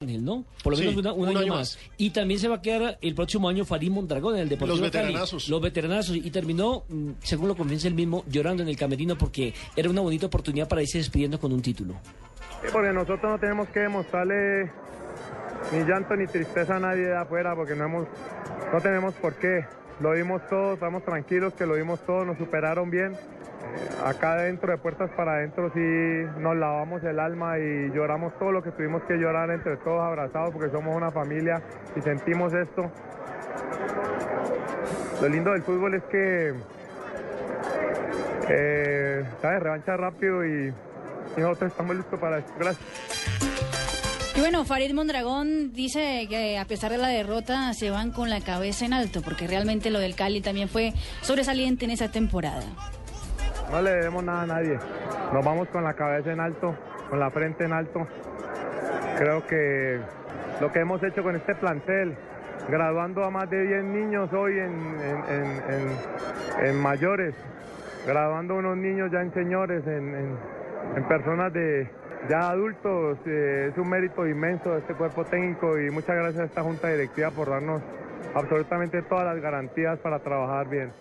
¿no? Por lo Sí, menos una- un, un año, año más. Y también se va a quedar el próximo año Farid Mondragón en el Deportivo Los Cali. veteranazos. Los veteranazos. Y terminó, mm, según lo confiesa él mismo, llorando en el camerino porque era una bonita oportunidad para irse despidiendo con un título. Sí, porque nosotros no tenemos que demostrarle ni llanto ni tristeza a nadie de afuera, porque no, hemos, no tenemos por qué. Lo vimos todos, estamos tranquilos que lo vimos todos, nos superaron bien. Eh, acá adentro, de puertas para adentro, sí nos lavamos el alma y lloramos todo lo que tuvimos que llorar entre todos abrazados, porque somos una familia y sentimos esto. Lo lindo del fútbol es que, eh, ¿sabes? Revancha rápido y, y nosotros estamos listos para esto. Gracias. Y bueno, Farid Mondragón dice que a pesar de la derrota se van con la cabeza en alto, porque realmente lo del Cali también fue sobresaliente en esa temporada. No le debemos nada a nadie. Nos vamos con la cabeza en alto, con la frente en alto. Creo que lo que hemos hecho con este plantel, graduando a más de 10 niños hoy en, mayores, graduando a unos niños ya en señores, en, en- personas de ya adultos, eh, es un mérito inmenso este cuerpo técnico y muchas gracias a esta junta directiva por darnos absolutamente todas las garantías para trabajar bien.